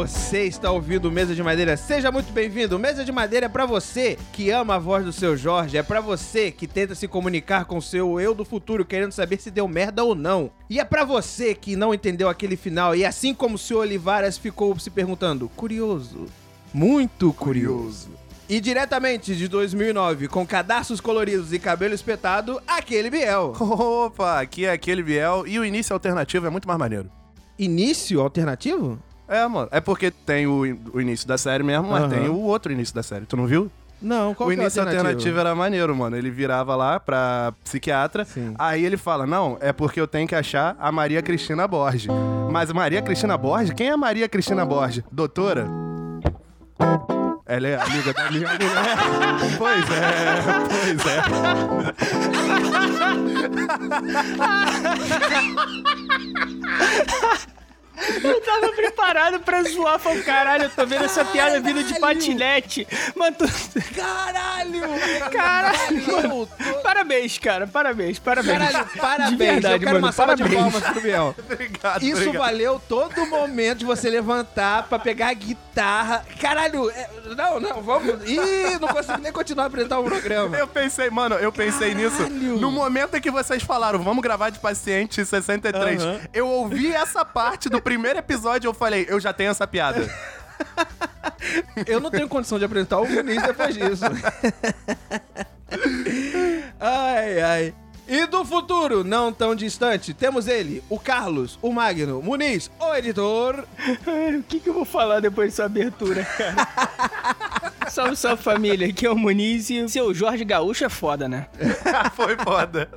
Você está ouvindo Mesa de Madeira? Seja muito bem-vindo. Mesa de Madeira é para você que ama a voz do seu Jorge, é para você que tenta se comunicar com o seu eu do futuro, querendo saber se deu merda ou não. E é para você que não entendeu aquele final e assim como o senhor Olivares ficou se perguntando, curioso, muito curioso. E diretamente de 2009, com cadastros coloridos e cabelo espetado, aquele Biel. Opa, aqui é aquele Biel e o início alternativo é muito mais maneiro. Início alternativo? É, mano. É porque tem o, o início da série mesmo, mas Aham. tem o outro início da série. Tu não viu? Não, qual o que é início alternativo? alternativo era maneiro, mano. Ele virava lá pra psiquiatra. Sim. Aí ele fala: Não, é porque eu tenho que achar a Maria Cristina Borges. Mas Maria Cristina Borges? Quem é Maria Cristina Borges? Doutora? Ela é amiga da minha mulher. pois é, pois é. Eu tava preparado pra zoar. Falei, caralho, eu tô vendo essa piada vindo de patinete. Mano, tu... Caralho! Caralho, Caralho! Parabéns, cara. Parabéns, parabéns. Caralho, parabéns! De verdade, eu quero mano, uma salva de parabéns. palmas pro Biel. Obrigado, Isso obrigado. valeu todo momento de você levantar pra pegar a guitarra. Caralho, é- não, não, vamos. Ih, não consigo nem continuar a apresentar o programa. Eu pensei, mano, eu pensei nisso. Caralho. No momento em que vocês falaram, vamos gravar de paciente 63, Aham. eu ouvi essa parte do primeiro episódio eu falei, eu já tenho essa piada. Eu não tenho condição de apresentar o Muniz depois disso. ai, ai. E do futuro, não tão distante, temos ele, o Carlos, o Magno, Muniz, o editor. Ai, O que, que eu vou falar depois dessa abertura, cara? salve, salve família. Aqui é o Muniz e o seu Jorge Gaúcho é foda, né? Foi foda.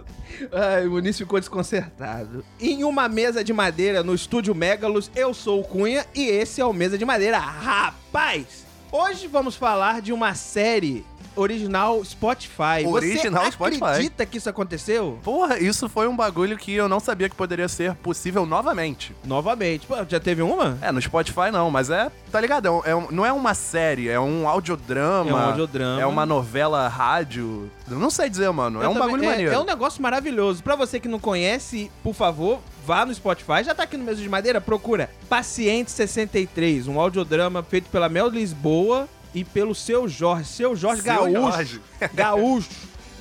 Ai, o Muniz ficou desconcertado. Em uma mesa de madeira no estúdio Megalos, eu sou o Cunha e esse é o Mesa de Madeira. Rapaz! Hoje vamos falar de uma série original Spotify. Original Você Spotify. acredita que isso aconteceu? Porra, isso foi um bagulho que eu não sabia que poderia ser possível novamente. Novamente. Pô, já teve uma? É, no Spotify não, mas é, tá ligado? É um- é um- não é uma série, é um audiodrama. É um audiodrama. É uma novela rádio. Eu não sei dizer, mano. É Eu um também- bagulho é, maneiro. É um negócio maravilhoso. Pra você que não conhece, por favor, vá no Spotify. Já tá aqui no Mesa de Madeira, procura Paciente 63, um audiodrama feito pela Mel Lisboa e pelo seu Jorge. Seu Jorge Seu Gaúcho. Jorge. Gaúcho.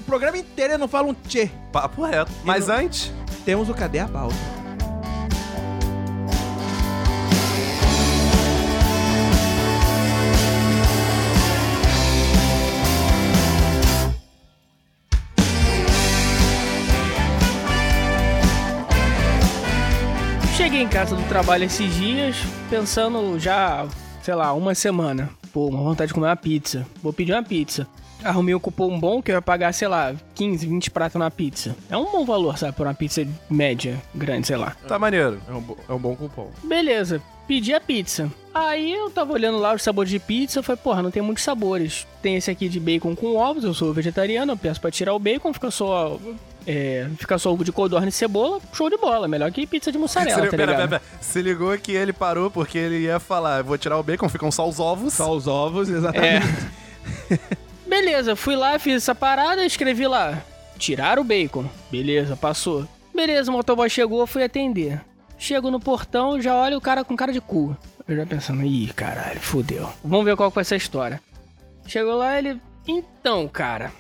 O programa inteiro eu não falo um tchê. Papo reto. Mas não- antes, Temos o Cadê a Pauta? Cheguei em casa do trabalho esses dias, pensando já, sei lá, uma semana. Pô, uma vontade de comer uma pizza. Vou pedir uma pizza. Arrumei um cupom bom que eu ia pagar, sei lá, 15, 20 pratos na pizza. É um bom valor, sabe? Por uma pizza média, grande, sei lá. tá maneiro. É um, bo- é um bom cupom. Beleza, pedi a pizza. Aí eu tava olhando lá os sabores de pizza, eu falei, porra, não tem muitos sabores. Tem esse aqui de bacon com ovos, eu sou vegetariano, eu peço pra tirar o bacon, fica só. É, fica só ovo de codorna e cebola, show de bola. Melhor que pizza de mussarela, Se, tá pera, pera, pera. Se ligou que ele parou porque ele ia falar, eu vou tirar o bacon, ficam só os ovos. Só os ovos, É. exatamente. Beleza, fui lá, fiz essa parada, escrevi lá. Tirar o bacon. Beleza, passou. Beleza, o motoboy chegou, fui atender. Chego no portão, já olho o cara com cara de cu. Eu já pensando, ih, caralho, fudeu. Vamos ver qual que vai ser a história. Chegou lá, ele. Então, cara.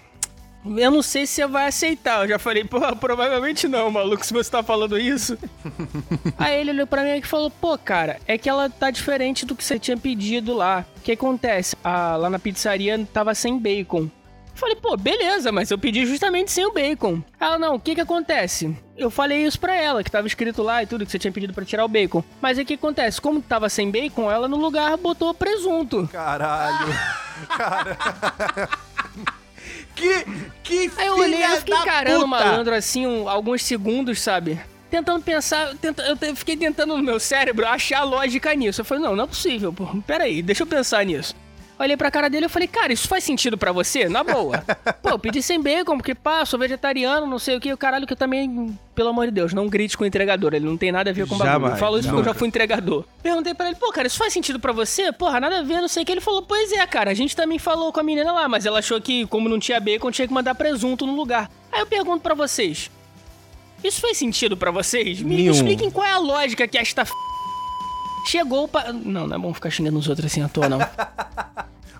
Eu não sei se você vai aceitar. Eu já falei, pô, provavelmente não, maluco, se você tá falando isso. Aí ele olhou pra mim e falou: Pô, cara, é que ela tá diferente do que você tinha pedido lá. O que acontece? Ah, lá na pizzaria tava sem bacon. Eu Falei, pô, beleza, mas eu pedi justamente sem o bacon. Ela, não, o que que acontece? Eu falei isso pra ela, que tava escrito lá e tudo, que você tinha pedido pra tirar o bacon. Mas aí o que acontece? Como tava sem bacon, ela no lugar botou presunto. Caralho. Que, que Aí eu olhei filha e fiquei encarando puta. o malandro assim, um- alguns segundos, sabe? Tentando pensar, tenta, eu fiquei tentando no meu cérebro achar lógica nisso. Eu falei, não, não é possível, pô. Pera aí, deixa eu pensar nisso. Olhei pra cara dele e falei, cara, isso faz sentido pra você? Na boa. Pô, eu pedi sem bacon, porque, pá, sou vegetariano, não sei o que, o caralho que eu também, pelo amor de Deus, não grite com o entregador, ele não tem nada a ver com o bagulho. Eu falo isso porque eu já fui entregador. Perguntei pra ele, pô, cara, isso faz sentido pra você? Porra, nada a ver, não sei o que. Ele falou, pois é, cara, a gente também falou com a menina lá, mas ela achou que, como não tinha bacon, tinha que mandar presunto no lugar. Aí eu pergunto pra vocês, isso faz sentido pra vocês? Me Nenhum. expliquem qual é a lógica que esta f... Chegou pra. Não, não é bom ficar xingando os outros assim à toa, não.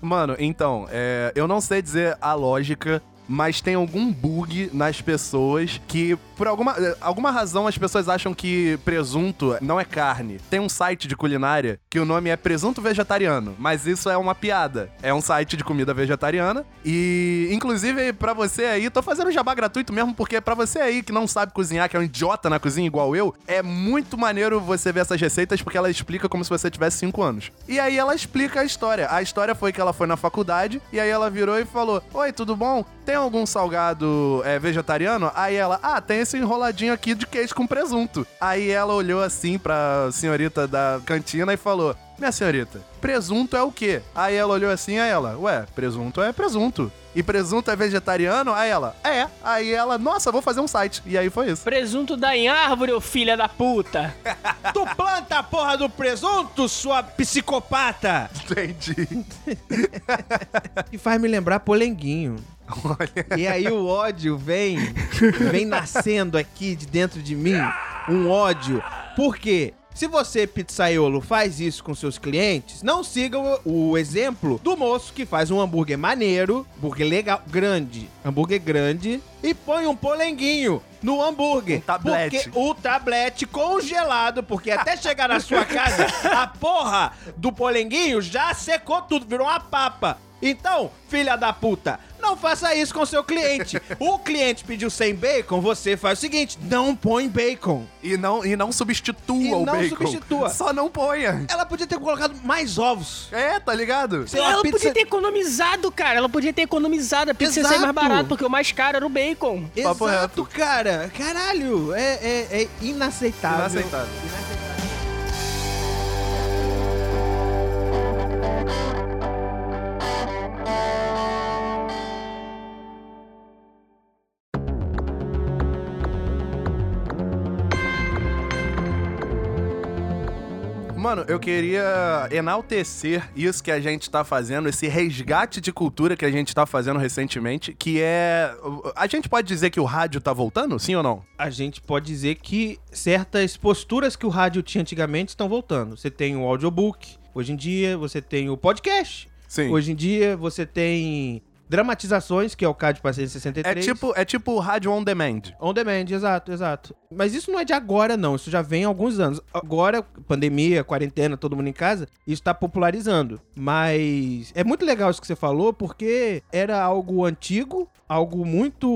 Mano, então, é, eu não sei dizer a lógica, mas tem algum bug nas pessoas que, por alguma, alguma razão, as pessoas acham que presunto não é carne. Tem um site de culinária que o nome é Presunto Vegetariano, mas isso é uma piada. É um site de comida vegetariana e, inclusive, pra você aí, tô fazendo jabá gratuito mesmo, porque pra você aí que não sabe cozinhar, que é um idiota na cozinha igual eu, é muito maneiro você ver essas receitas porque ela explica como se você tivesse 5 anos. E aí ela explica a história. A história foi que ela foi na faculdade e aí ela virou e falou: Oi, tudo bom? Tem algum salgado é, vegetariano? Aí ela, ah, tem esse enroladinho aqui de queijo com presunto. Aí ela olhou assim pra senhorita da cantina e falou: Minha senhorita, presunto é o quê? Aí ela olhou assim, aí ela, ué, presunto é presunto. E presunto é vegetariano? Aí ela, é. Aí ela, nossa, vou fazer um site. E aí foi isso. Presunto dá em árvore, ô filha da puta! Tu planta a porra do presunto, sua psicopata! Entendi. E faz me lembrar polenguinho. Olha. E aí o ódio vem, vem nascendo aqui de dentro de mim, um ódio. Por quê? Se você, pizzaiolo, faz isso com seus clientes, não siga o, o exemplo do moço que faz um hambúrguer maneiro, hambúrguer legal, grande, hambúrguer grande, e põe um polenguinho no hambúrguer. Um tablete. Porque o tablete congelado, porque até chegar na sua casa, a porra do polenguinho já secou tudo, virou uma papa. Então, filha da puta, não faça isso com seu cliente. O cliente pediu sem bacon, você faz o seguinte: não põe bacon. E não, e não substitua E o não bacon. substitua. Só não ponha. Ela podia ter colocado mais ovos. É, tá ligado? Sei ela pizza- podia ter economizado, cara. Ela podia ter economizado. A pizza ia sair mais Exato. barato, porque o mais caro era o bacon. Papo Exato, cara. Caralho, é, é, é inaceitável. Inaceitável. Mano, eu queria enaltecer isso que a gente tá fazendo, esse resgate de cultura que a gente tá fazendo recentemente, que é. A gente pode dizer que o rádio tá voltando, sim ou não? A gente pode dizer que certas posturas que o rádio tinha antigamente estão voltando. Você tem o audiobook, hoje em dia você tem o podcast. Sim. Hoje em dia você tem dramatizações, que é o caso de Paciente É 63. tipo, é tipo rádio on demand. On demand, exato, exato. Mas isso não é de agora, não. Isso já vem há alguns anos. Agora, pandemia, quarentena, todo mundo em casa, isso tá popularizando. Mas é muito legal isso que você falou, porque era algo antigo, algo muito,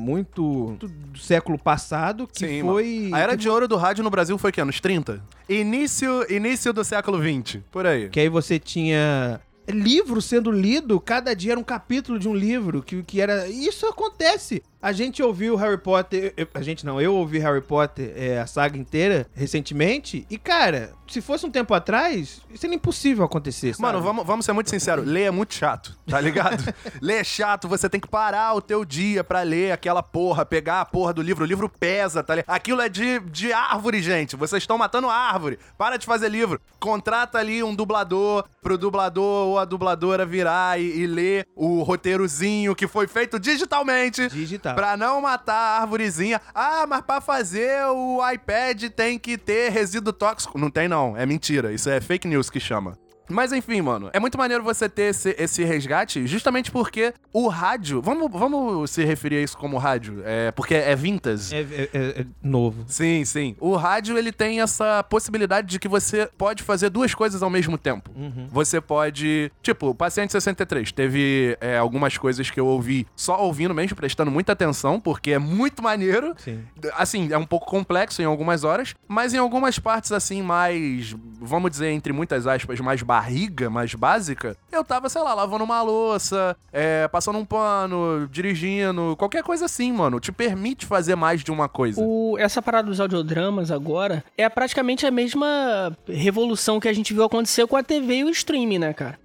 muito, muito do século passado, que Sim, foi... A era de ouro do rádio no Brasil foi que anos 30? Início, início do século 20, por aí. Que aí você tinha livro sendo lido, cada dia era um capítulo de um livro, que, que era... Isso acontece. A gente ouviu Harry Potter... eu- a gente não, eu ouvi Harry Potter, é, a saga inteira, recentemente, e cara, se fosse um tempo atrás, isso era impossível acontecer, sabe? Mano, vamos, vamos ser muito sinceros. Ler é muito chato, tá ligado? ler é chato, você tem que parar o teu dia pra ler aquela porra, pegar a porra do livro. O livro pesa, tá ligado? Aquilo é de, de árvore, gente. Vocês estão matando árvore. Para de fazer livro. Contrata ali um dublador pro dublador ou a dubladora virar e, e ler o roteirozinho que foi feito digitalmente. Digital. Pra não matar a árvorezinha. Ah, mas pra fazer o iPad tem que ter resíduo tóxico. Não tem, não. É mentira. Isso é fake news que chama. Mas enfim, mano, é muito maneiro você ter esse, esse resgate, justamente porque o rádio. Vamos, vamos se referir a isso como rádio, é, porque é vintage. É, é- é- é novo. Sim, sim. O rádio ele tem essa possibilidade de que você pode fazer duas coisas ao mesmo tempo. Você pode. Tipo, o Paciente 63 teve é, algumas coisas que eu ouvi só ouvindo mesmo, prestando muita atenção, porque é muito maneiro. Sim. Assim, é um pouco complexo em algumas horas, mas em algumas partes, assim, mais. Vamos dizer, entre muitas aspas, mais barriga, mais básica, eu tava, sei lá, lavando uma louça, é, passando um pano, dirigindo, qualquer coisa assim, mano. Te permite fazer mais de uma coisa. O- essa parada dos audiodramas agora é praticamente a mesma revolução que a gente viu acontecer com a TV e o streaming, né, cara?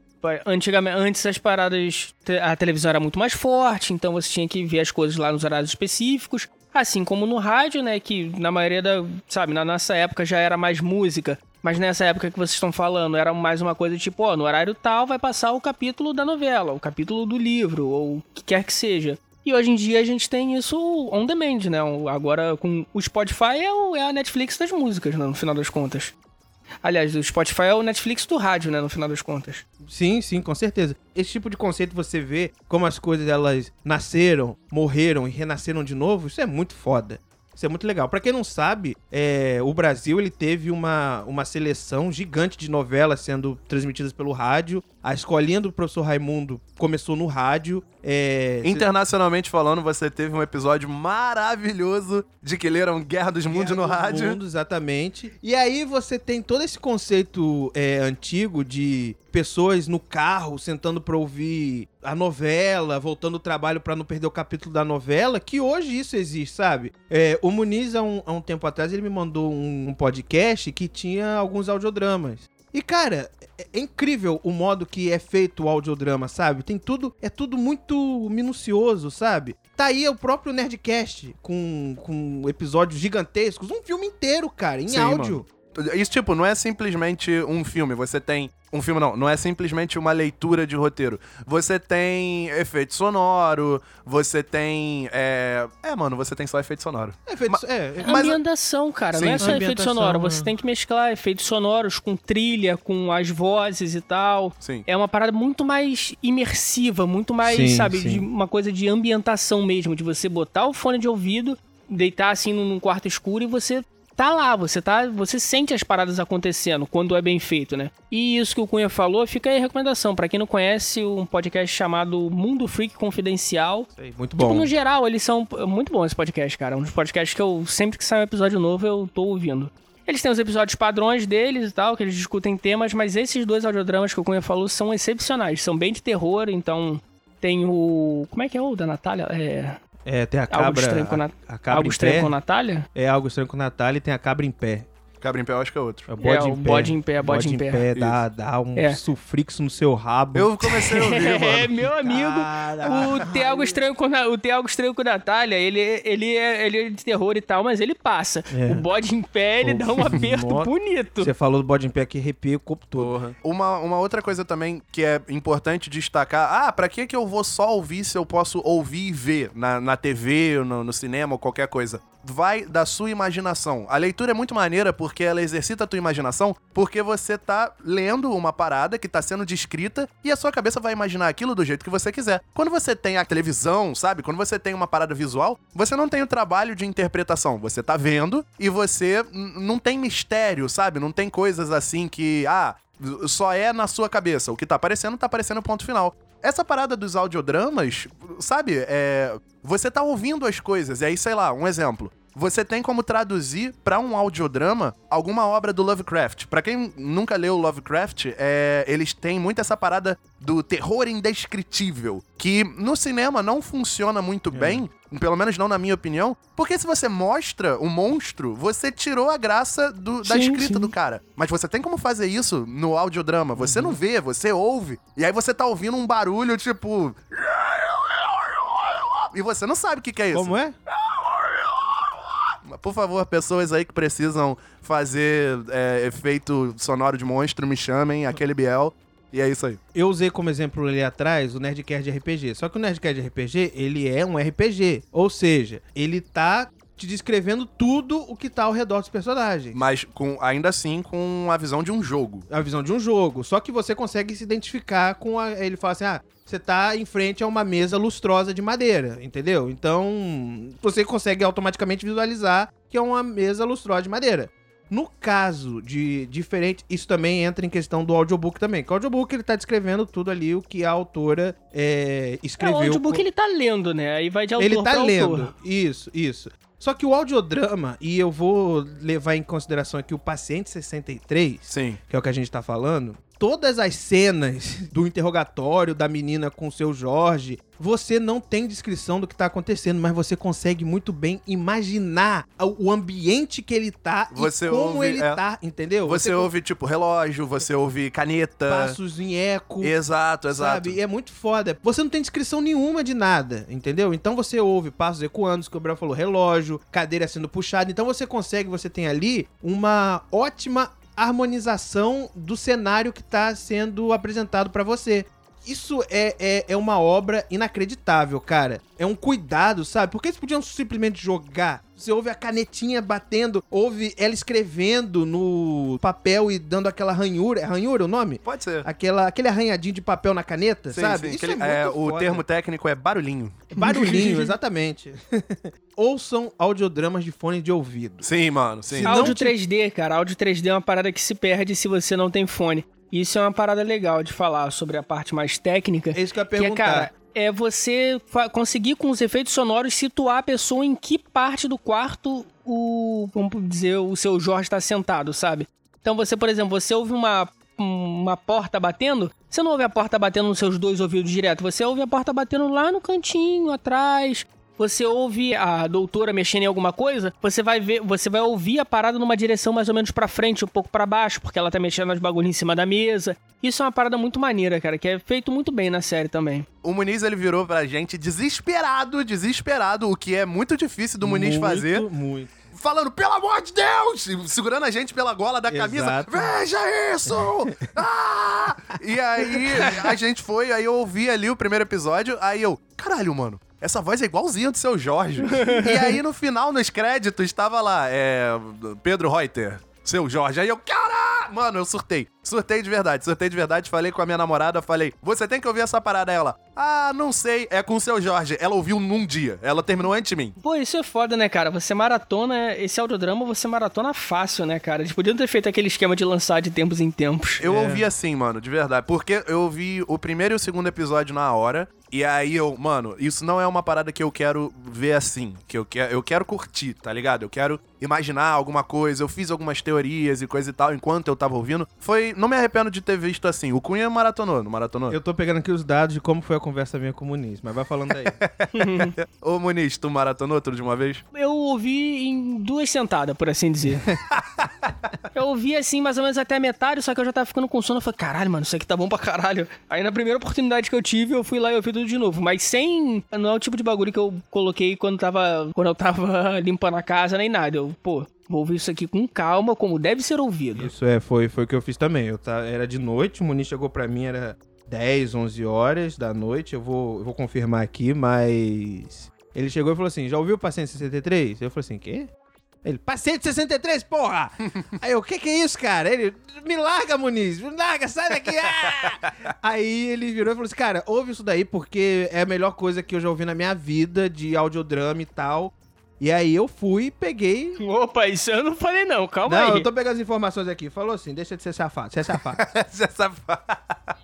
Antigamente, antes as paradas, a televisão era muito mais forte, então você tinha que ver as coisas lá nos horários específicos. Assim como no rádio, né, que na maioria da, sabe, na nossa época já era mais música, mas nessa época que vocês estão falando era mais uma coisa tipo, ó, no horário tal vai passar o capítulo da novela, o capítulo do livro, ou o que quer que seja. E hoje em dia a gente tem isso on demand, né? Agora com o Spotify é, é a Netflix das músicas, né? no final das contas. Aliás, o Spotify é o Netflix do rádio, né? No final das contas. Sim, sim, com certeza. Esse tipo de conceito você vê como as coisas elas nasceram, morreram e renasceram de novo, isso é muito foda. Isso é muito legal. Pra quem não sabe, é, o Brasil ele teve uma, uma seleção gigante de novelas sendo transmitidas pelo rádio. A escolinha do professor Raimundo começou no rádio. É, Internacionalmente falando, você teve um episódio maravilhoso de que leram Guerra dos Mundos no Guerra dos rádio. Mundos, exatamente. E aí você tem todo esse conceito é, antigo de pessoas no carro sentando pra ouvir a novela, voltando do trabalho pra não perder o capítulo da novela, que hoje isso existe, sabe? É, o Muniz, há um, há um tempo atrás, ele me mandou um, um podcast que tinha alguns audiodramas. E, cara, é, é incrível o modo que é feito o audiodrama, sabe? Tem tudo, é tudo muito minucioso, sabe? Tá aí o próprio Nerdcast com, com episódios gigantescos, um filme inteiro, cara, em Sim, áudio. Isso, tipo, não é simplesmente um filme. Você tem. Um filme não, não é simplesmente uma leitura de roteiro. Você tem efeito sonoro, você tem. É, é mano, você tem só efeito sonoro. É feito, é, é- Mas- ambientação, cara. Sim, não é só efeito sonoro. é. Você tem que mesclar efeitos sonoros com trilha, com as vozes e tal. Sim. É uma parada muito mais imersiva, muito mais, Sim, sabe, sim. de uma coisa de ambientação mesmo, de você botar o fone de ouvido, deitar assim num quarto escuro e você tá lá, você tá, você sente as paradas acontecendo quando é bem feito, né? E isso que o Cunha falou, fica aí a recomendação Pra quem não conhece, um podcast chamado Mundo Freak Confidencial. Sei, muito Tipo, bom. no geral, eles são muito bom esse podcast, cara. Um dos podcasts que eu sempre que sai um episódio novo eu tô ouvindo. Eles têm os episódios padrões deles e tal, que eles discutem temas, mas esses dois audiodramas que o Cunha falou são excepcionais, são bem de terror, então tem o. Como é que é o da Natália? É. É, tem a Algo cabra. estranho com, a, Nat... a cabra Algo estranho pé. com Natália? É algo estranho com Natália e tem a cabra em pé. Cabra em pé, eu acho que é outro. É o bode É, em o pé. bode em pé, bode em pé. dá, dá um É. sufrixo no seu rabo. Eu comecei a ouvir, É, meu amigo. O Tem algo estranho com o Tem algo estranho com Natália, ele, ele, é, ele é de terror e tal, mas ele passa. É. O bode em pé, ele O- dá um aperto bonito. Você falou do bode em pé que arrepia o corpo todo. Uma, uma outra coisa também que é importante destacar. Ah, pra que que eu vou só ouvir se eu posso ouvir e ver na, na TV, no, no cinema ou qualquer coisa? Vai da sua imaginação. A leitura é muito maneira porque ela exercita a tua imaginação, porque você tá lendo uma parada que tá sendo descrita e a sua cabeça vai imaginar aquilo do jeito que você quiser. Quando você tem a televisão, sabe? Quando você tem uma parada visual, você não tem o trabalho de interpretação. Você tá vendo e você não tem mistério, sabe? Não tem coisas assim que, ah, só é na sua cabeça. O que tá aparecendo, tá aparecendo ponto final. Essa parada dos audiodramas, sabe? É, você tá ouvindo as coisas. E aí, sei lá, um exemplo. Você tem como traduzir pra um audiodrama alguma obra do Lovecraft. Pra quem nunca leu Lovecraft, é, eles têm muito essa parada do terror indescritível, que no cinema não funciona muito bem, pelo menos não na minha opinião, porque se você mostra o monstro, você tirou a graça do- da Sim, escrita sim. do cara. Mas você tem como fazer isso no audiodrama. Você não vê, você ouve. E aí você tá ouvindo um barulho tipo. E você não sabe o que, que é isso. Como é? Por favor, pessoas aí que precisam fazer é, efeito sonoro de monstro, me chamem, aquele Biel. E é isso aí. Eu usei como exemplo ali atrás o Nerdcast de RPG. Só que o Nerdcast de RPG, ele é um RPG. Ou seja, ele tá te descrevendo tudo o que tá ao redor dos personagens. Mas com, ainda assim com a visão de um jogo. a visão de um jogo. Só que você consegue se identificar com a. Ele fala assim: ah, você tá em frente a uma mesa lustrosa de madeira, entendeu? Então você consegue automaticamente visualizar que é uma mesa lustrosa de madeira. No caso de diferente, isso também entra em questão do audiobook também. Que o audiobook ele tá descrevendo tudo ali o que a autora é, É, o escreveu. audiobook com- ele tá lendo, né? Aí vai de autor ele tá pra lendo. autor. Isso, isso. Só que o audiodrama, e eu vou levar em consideração aqui o Paciente 63, Sim. que é o que a gente tá falando, todas as cenas do interrogatório da menina com o seu Jorge, você não tem descrição do que tá acontecendo, mas você consegue muito bem imaginar o ambiente que ele tá Você e como ouve, ele é. tá, entendeu? Você ouve, tipo, relógio, você ouve caneta. passos em eco. Exato, exato. Sabe? E é muito foda. Você não tem descrição nenhuma de nada, entendeu? Então você ouve passos ecoando, que o Gabriel falou, relógio, cadeira sendo puxada. Então você consegue, você tem ali uma ótima harmonização do cenário que tá sendo apresentado pra você. Isso é, é, é uma obra inacreditável, cara. É um cuidado, sabe? Porque eles podiam simplesmente jogar. Você ouve a canetinha batendo, ouve ela escrevendo no papel e dando aquela ranhura. É ranhura o nome? Pode ser. Aquela, aquele arranhadinho de papel na caneta, Sim, sabe? sim, Isso aquele- é é, o foda. termo técnico é barulhinho. Barulhinho, exatamente. Ouçam audiodramas de fone de ouvido. Sim, mano, sim. Áudio te- 3D, cara. Áudio 3D é uma parada que se perde se você não tem fone. Isso é uma parada legal de falar sobre a parte mais técnica. É isso que eu ia Que é, perguntar. cara, é você conseguir com os efeitos sonoros situar a pessoa em que parte do quarto o, vamos dizer, o seu Jorge está sentado, sabe? Então você, por exemplo, você ouve uma, uma porta batendo, você não ouve a porta batendo nos seus dois ouvidos direto, você ouve a porta batendo lá no cantinho, atrás. Você ouve a doutora mexendo em alguma coisa, você vai ver, você vai ouvir a parada numa direção mais ou menos pra frente, um pouco pra baixo, porque ela tá mexendo nas bagulhos em cima da mesa. Isso é uma parada muito maneira, cara, que é feito muito bem na série também. O Muniz, ele virou pra gente desesperado, desesperado, o que é muito difícil do Muniz muito, fazer. Muito. Falando, pelo amor de Deus! Segurando a gente pela gola da camisa. Exato. Veja isso! Ah! E aí, a gente foi, aí eu ouvi ali o primeiro episódio, aí eu, caralho, mano. Essa voz é igualzinha do seu Jorge. e aí, no final, nos créditos, estava lá, é. Pedro Reuter, seu Jorge. Aí eu, caralho! Mano, eu surtei. Surtei de verdade, surtei de verdade. Falei com a minha namorada, falei, você tem que ouvir essa parada. Aí Ela, ah, não sei, é com o seu Jorge. Ela ouviu num dia. Ela terminou antes de mim. Pô, isso é foda, né, cara? Você maratona, esse audiodrama você maratona fácil, né, cara? Eles podiam ter feito aquele esquema de lançar de tempos em tempos. Eu ouvi assim, mano, de verdade. Porque eu ouvi o primeiro e o segundo episódio na hora. E aí eu, mano, isso não é uma parada que eu quero ver assim. Que eu quero, eu quero curtir, tá ligado? Eu quero imaginar alguma coisa. Eu fiz algumas teorias e coisa e tal enquanto eu tava ouvindo. Foi. Não me arrependo de ter visto assim. O Cunha maratonou, não maratonou? Eu tô pegando aqui os dados de como foi a conversa minha com o Muniz, mas vai falando aí. Ô, Muniz, tu maratonou tudo de uma vez? Eu ouvi em duas sentadas, por assim dizer. eu ouvi assim, mais ou menos até a metade, só que eu já tava ficando com sono. Eu falei, caralho, mano, isso aqui tá bom pra caralho. Aí na primeira oportunidade que eu tive, eu fui lá e ouvi tudo de novo. Mas sem. Não é o tipo de bagulho que eu coloquei quando tava. Quando eu tava limpando a casa nem nada. Eu, pô, vou ouvir isso aqui com calma, como deve ser ouvido. Isso é, foi, foi o que eu fiz também. Eu tá, era de noite, o Muniz chegou pra mim, era 10, 11 horas da noite. Eu vou, eu vou confirmar aqui, mas. Ele chegou e falou assim: já ouviu o Paciente 63? Eu falei assim: quê? Ele, Paciente 63, porra! Aí eu, o que que é isso, cara? Ele, me larga, Muniz, me larga, sai daqui! ah!" Aí ele virou e falou assim: cara, ouve isso daí porque é a melhor coisa que eu já ouvi na minha vida de audiodrama e tal. E aí eu fui e peguei Opa, isso eu não falei não, calma não, aí. eu tô pegando as informações aqui. Falou assim, deixa de ser safado, você é safado. Essa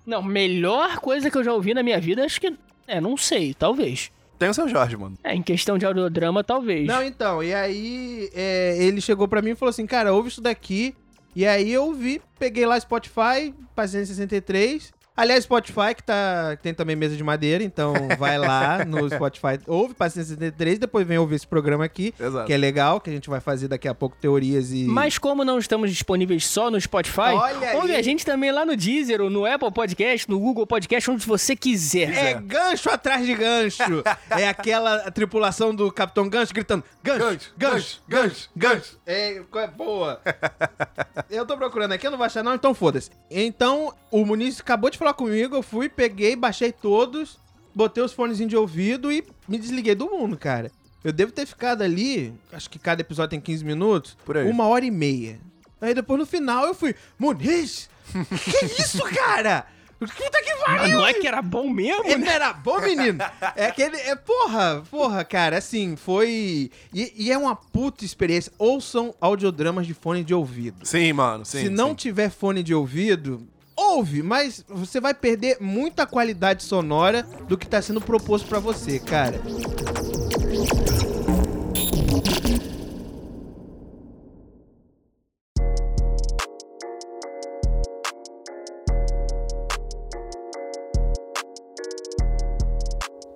Não, melhor coisa que eu já ouvi na minha vida, acho que. É, não sei, talvez. Tem o seu Jorge, mano. É, em questão de audiodrama, talvez. não, então, e aí é, ele chegou pra mim e falou assim, cara, ouve isso daqui. E aí eu ouvi, peguei lá Spotify, Paciência 63. Aliás, Spotify, que, tá, que tem também mesa de madeira, então vai lá no Spotify, ouve Paciência 73, depois vem ouvir esse programa aqui, Exato. que é legal, que a gente vai fazer daqui a pouco teorias e... Mas como não estamos disponíveis só no Spotify, Olha aí. ouve a gente também lá no Deezer, ou no Apple Podcast, no Google Podcast, onde você quiser. É gancho atrás de gancho. é aquela tripulação do Capitão Gancho gritando: gancho, gancho, gancho, gancho. É, é boa. eu tô procurando aqui, eu não vou achar, não, então foda-se. Então, o Muniz acabou de falar comigo, eu fui, peguei, baixei todos, botei os fones de ouvido e me desliguei do mundo, cara. Eu devo ter ficado ali, acho que cada episódio tem 15 minutos, Por aí. uma hora e meia. Aí depois no final eu fui, Muniz, que isso, cara? Puta que pariu! não é que era bom mesmo? Ele não era bom, menino? É aquele. É, porra, porra, cara, assim, foi. E, e é uma puta experiência. Ouçam audiodramas de fone de ouvido. Sim, mano, sim. Se não sim. tiver fone de ouvido, ouve, mas você vai perder muita qualidade sonora do que tá sendo proposto pra você, cara.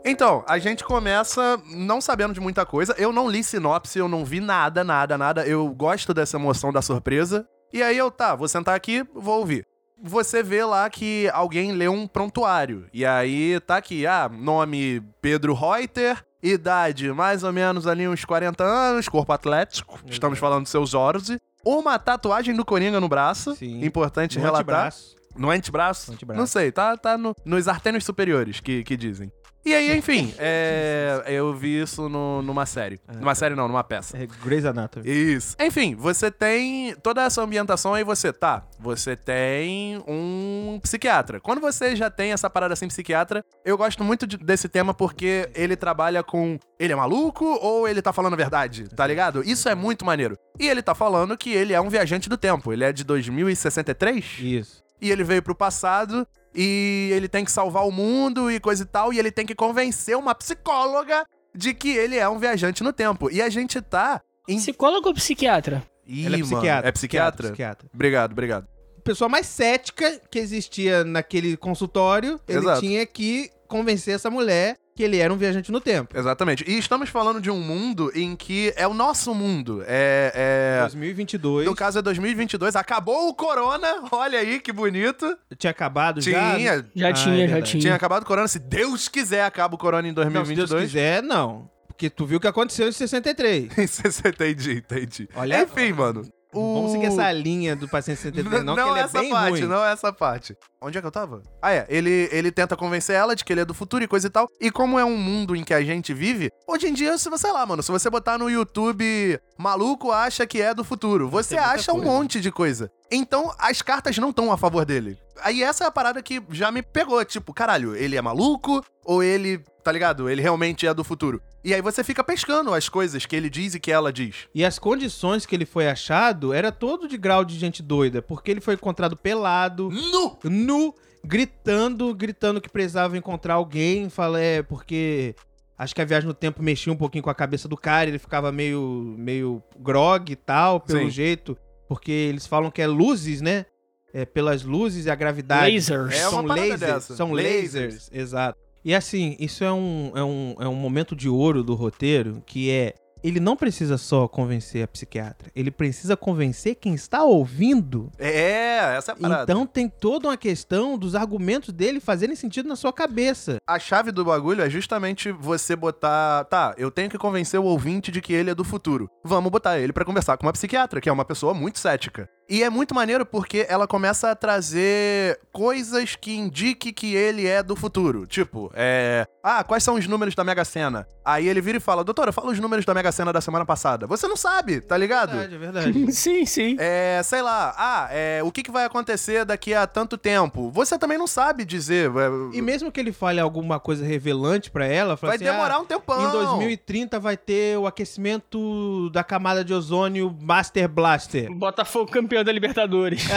Então, a gente começa não sabendo de muita coisa. Eu não li sinopse, eu não vi nada, nada, nada. Eu gosto dessa emoção da surpresa. E aí eu, tá, vou sentar aqui, vou ouvir. Você vê lá que alguém lê um prontuário. E aí tá aqui, ah, nome Pedro Reuter, idade mais ou menos ali uns 40 anos, corpo atlético. Estamos falando do seu Jorge. Uma tatuagem do Coringa no braço. Sim. Importante No relatar. antebraço. No antebraço? Antebraço. Não sei, tá, tá no- nos artênios superiores que, que dizem. E aí, enfim, é, eu vi isso no- numa série. Numa série não, numa peça. É Grey's Anatomy. Isso. Enfim, você tem toda essa ambientação aí você tá. Você tem um psiquiatra. Quando você já tem essa parada assim psiquiatra, eu gosto muito de- desse tema porque ele trabalha com ele é maluco ou ele tá falando a verdade, tá ligado? Isso é muito maneiro. E ele tá falando que ele é um viajante do tempo. Ele é de 2063 Isso. e ele veio pro passado e ele tem que salvar o mundo e coisa e tal, e ele tem que convencer uma psicóloga de que ele é um viajante no tempo. E a gente tá em Psicólogo ou psiquiatra? Ih, Ela é mano, psiquiatra. É psiquiatra? Psiquiatra. Obrigado, obrigado. A pessoa mais cética que existia naquele consultório, ele Exato. tinha que convencer essa mulher que ele era um viajante no tempo. Exatamente. E estamos falando de um mundo em que é o nosso mundo. É. é... 2022. No caso é 2022, acabou o corona, olha aí que bonito. Tinha acabado já? Tinha, Já Ah, tinha, é já tinha. tinha acabado o corona, se Deus quiser acaba o corona em Não, se Deus 2022. quiser, não. Porque tu viu o que aconteceu em 63. entendi, entendi. Olha- Enfim, mano. O... Vamos seguir essa linha do paciente 63, não, não que ele é essa bem parte, ruim. não essa parte. Onde é que eu tava? Ah, é. Ele, ele tenta convencer ela de que ele é do futuro e coisa e tal. E como é um mundo em que a gente vive, hoje em dia, se você, sei lá, mano, se você botar no YouTube maluco acha que é do futuro, você acha um monte de coisa. Então, as cartas não estão a favor dele. Aí essa é a parada que já me pegou. Tipo, caralho, ele é maluco? Ou ele, tá ligado? Ele realmente é do futuro. E aí você fica pescando as coisas que ele diz e que ela diz. E as condições que ele foi achado era todo de grau de gente doida, porque ele foi encontrado pelado, Nu! nu, gritando, gritando que precisava encontrar alguém, fala, é, porque acho que a viagem no tempo mexia um pouquinho com a cabeça do cara, ele ficava meio meio grog e tal, pelo Sim. jeito, porque eles falam que é luzes, né? É pelas luzes e a gravidade. Lasers. É uma são lasers, dessa. são Lasers. lasers, exato. E assim, isso é um, é, um, é um momento de ouro do roteiro, que é ele não precisa só convencer a psiquiatra, ele precisa convencer quem está ouvindo. É, essa é a parada. Então tem toda uma questão dos argumentos dele fazerem sentido na sua cabeça. A chave do bagulho é justamente você botar. Tá, eu tenho que convencer o ouvinte de que ele é do futuro. Vamos botar ele pra conversar com uma psiquiatra, que é uma pessoa muito cética. E é muito maneiro porque ela começa a trazer coisas que indiquem que ele é do futuro. Tipo, é. Ah, quais são os números da Mega Sena? Aí ele vira e fala: Doutora, fala os números da Mega Sena da semana passada. Você não sabe, tá ligado? É verdade. Sim, sim. É, sei lá, ah, é, o que, que vai acontecer daqui a tanto tempo? Você também não sabe dizer. é, E mesmo que ele fale alguma coisa revelante pra ela, fala vai assim, demorar ah, um tempão. Em 2030 vai ter o aquecimento da camada de ozônio Master Blaster. Botafogo campeão da Libertadores.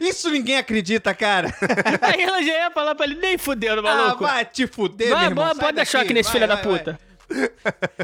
Isso ninguém acredita, cara. Aí ela já ia falar pra ele, nem fudendo, Ah, maluco. vai te fuder, vai, meu irmão. pode dar choque nesse filho da vai, vai. puta.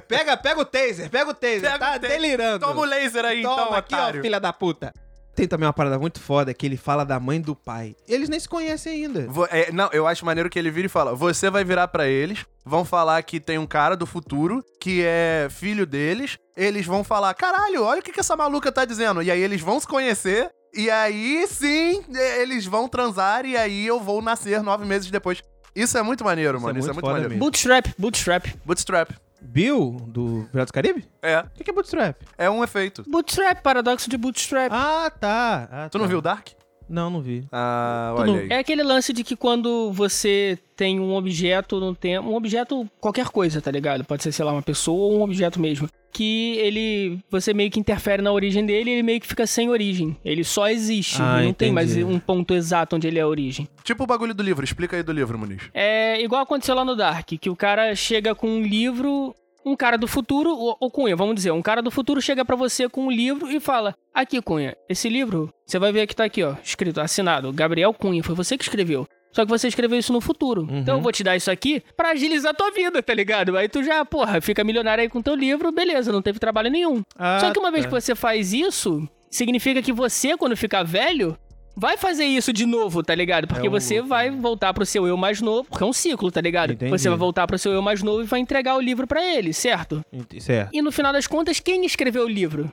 Pega, pega o taser, pega o taser. Pega tá o taser. delirando. Toma o laser aí, Toma então, aqui, otário. ó, filha da puta. Tem também uma parada muito foda que ele fala da mãe do pai. Eles nem se conhecem ainda. Vo- é, não, eu acho maneiro que ele vira e fala: você vai virar pra eles, vão falar que tem um cara do futuro que é filho deles. Eles vão falar: caralho, olha o que, que essa maluca tá dizendo. E aí eles vão se conhecer. E aí sim, é, eles vão transar. E aí eu vou nascer nove meses depois. Isso é muito maneiro, Isso mano. é Isso é muito muito foda maneiro. mesmo. Bootstrap, bootstrap. Bootstrap. Bill, do Piratas do Caribe? É. O que é bootstrap? É um efeito. Bootstrap, paradoxo de bootstrap. Ah, tá. Ah, Tu não tá. viu Dark? Não, não vi. Ah, olha não- aí. É aquele lance de que quando você tem um objeto no tempo, um objeto qualquer coisa, tá ligado? Pode ser, sei lá, uma pessoa ou um objeto mesmo, que ele você meio que interfere na origem dele, e ele meio que fica sem origem. Ele só existe, Ah, não tem mais entendi. um ponto exato onde ele é a origem. Tipo o bagulho do livro. Explica aí do livro, Muniz. É igual aconteceu lá no Dark, que o cara chega com um livro, um cara do futuro, ou, ou Cunha, vamos dizer, um cara do futuro chega pra você com um livro e fala: Aqui, Cunha, esse livro, você vai ver que tá aqui, ó, escrito, assinado, Gabriel Cunha, foi você que escreveu. Só que você escreveu isso no futuro. Uhum. Então eu vou te dar isso aqui pra agilizar tua vida, tá ligado? Aí tu já, porra, fica milionário aí com teu livro, beleza, não teve trabalho nenhum. Ah, Só que uma vez tá. que você faz isso, significa que você, quando ficar velho, vai fazer isso de novo, tá ligado? Porque É um você vai né? voltar pro seu eu mais novo, porque é um ciclo, tá ligado? Entendi. Você vai voltar pro seu eu mais novo e vai entregar o livro pra ele, certo? Ent- Certo. E no final das contas, quem escreveu o livro?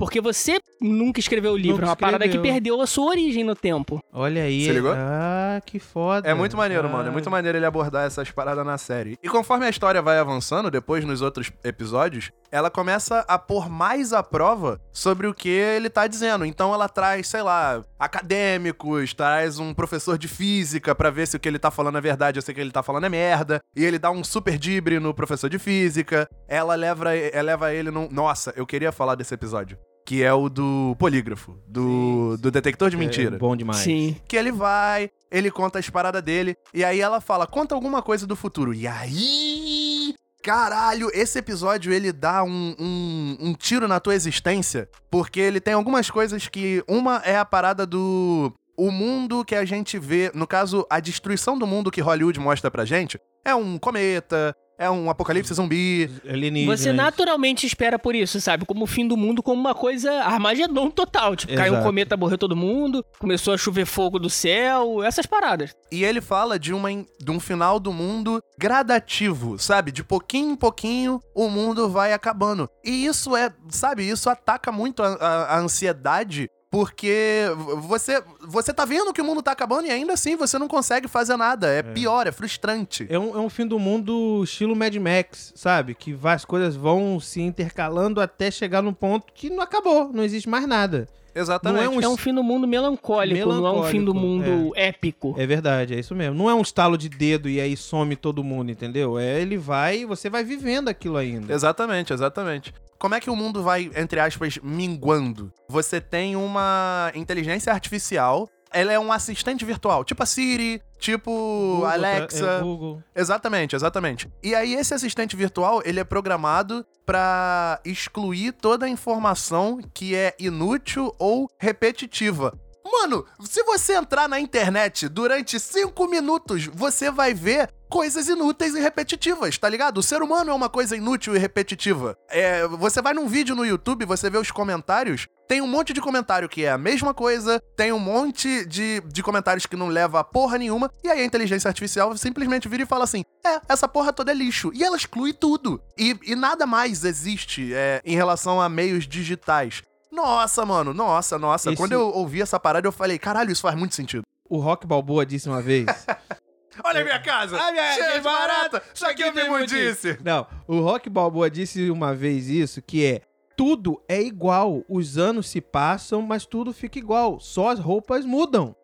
Porque você nunca escreveu o livro, Nunca é uma parada que escreveu. perdeu a sua origem no tempo. Olha aí. Se ligou? Ah, que foda. É muito maneiro, Ah. mano. É muito maneiro ele abordar essas paradas na série. E conforme a história vai avançando, depois nos outros episódios, ela começa a pôr mais à prova sobre o que ele tá dizendo. Então ela traz, sei lá, acadêmicos, traz um professor de física pra ver se o que ele tá falando é verdade, eu sei que ele tá falando é merda. E ele dá um super dibre no professor de física. Ela leva, ela leva ele num. Nossa, eu queria falar desse episódio. Que é o do polígrafo, do, do detector de mentira É bom demais. Sim. que ele vai, ele conta as paradas dele, e aí ela fala, conta alguma coisa do futuro. E aí. Caralho, esse episódio ele dá um, um, um tiro na tua existência, porque ele tem algumas coisas que. Uma é a parada do. O mundo que a gente vê, no caso, a destruição do mundo que Hollywood mostra pra gente, é um cometa, é um apocalipse zumbi. Alienígenas. Você naturalmente espera por isso, sabe? Como o fim do mundo, como uma coisa Armagedon total. Tipo, caiu um cometa, morreu todo mundo, começou a chover fogo do céu, essas paradas. E ele fala de, uma, de um final do mundo gradativo, sabe? De pouquinho em pouquinho o mundo vai acabando. E isso é, sabe, isso ataca muito a, a- a ansiedade. Porque você, você tá vendo que o mundo tá acabando e ainda assim você não consegue fazer nada. É, pior, é frustrante. É um, é um fim do mundo estilo Mad Max, sabe? Que as coisas vão se intercalando até chegar num ponto que não acabou, não existe mais nada. Exatamente. não é um É um fim do mundo melancólico, não é um fim do Melancólico, mundo épico. É verdade, é isso mesmo. Não é um estalo de dedo e aí some todo mundo, entendeu? É ele vai e você vai vivendo aquilo ainda. Exatamente, exatamente. Como é que o mundo vai, entre aspas, minguando? Você tem uma inteligência artificial, ela é um assistente virtual, tipo a Siri, tipo Google, tá? Alexa. É, Google. Exatamente, exatamente. E aí esse assistente virtual, ele é programado pra excluir toda a informação que é inútil ou repetitiva. Mano, se você entrar na internet durante cinco minutos, você vai ver coisas inúteis e repetitivas, tá ligado? O ser humano é uma coisa inútil e repetitiva. É, você vai num vídeo no YouTube, você vê os comentários, tem um monte de comentário que é a mesma coisa, tem um monte de, de comentários que não leva a porra nenhuma, e aí a inteligência artificial simplesmente vira e fala assim: é, essa porra toda é lixo. E ela exclui tudo. E, e nada mais existe é, em relação a meios digitais. Nossa, mano, nossa, nossa. Esse- Quando eu ouvi essa parada, eu falei: caralho, isso faz muito sentido. O Rock Balboa disse uma vez. Olha a minha casa! Ah, minha- cheia que de barata! Isso aqui eu me imundice. disse! Não, o Rock Balboa disse uma vez isso, que é tudo é igual, os anos se passam, mas tudo fica igual, só as roupas mudam.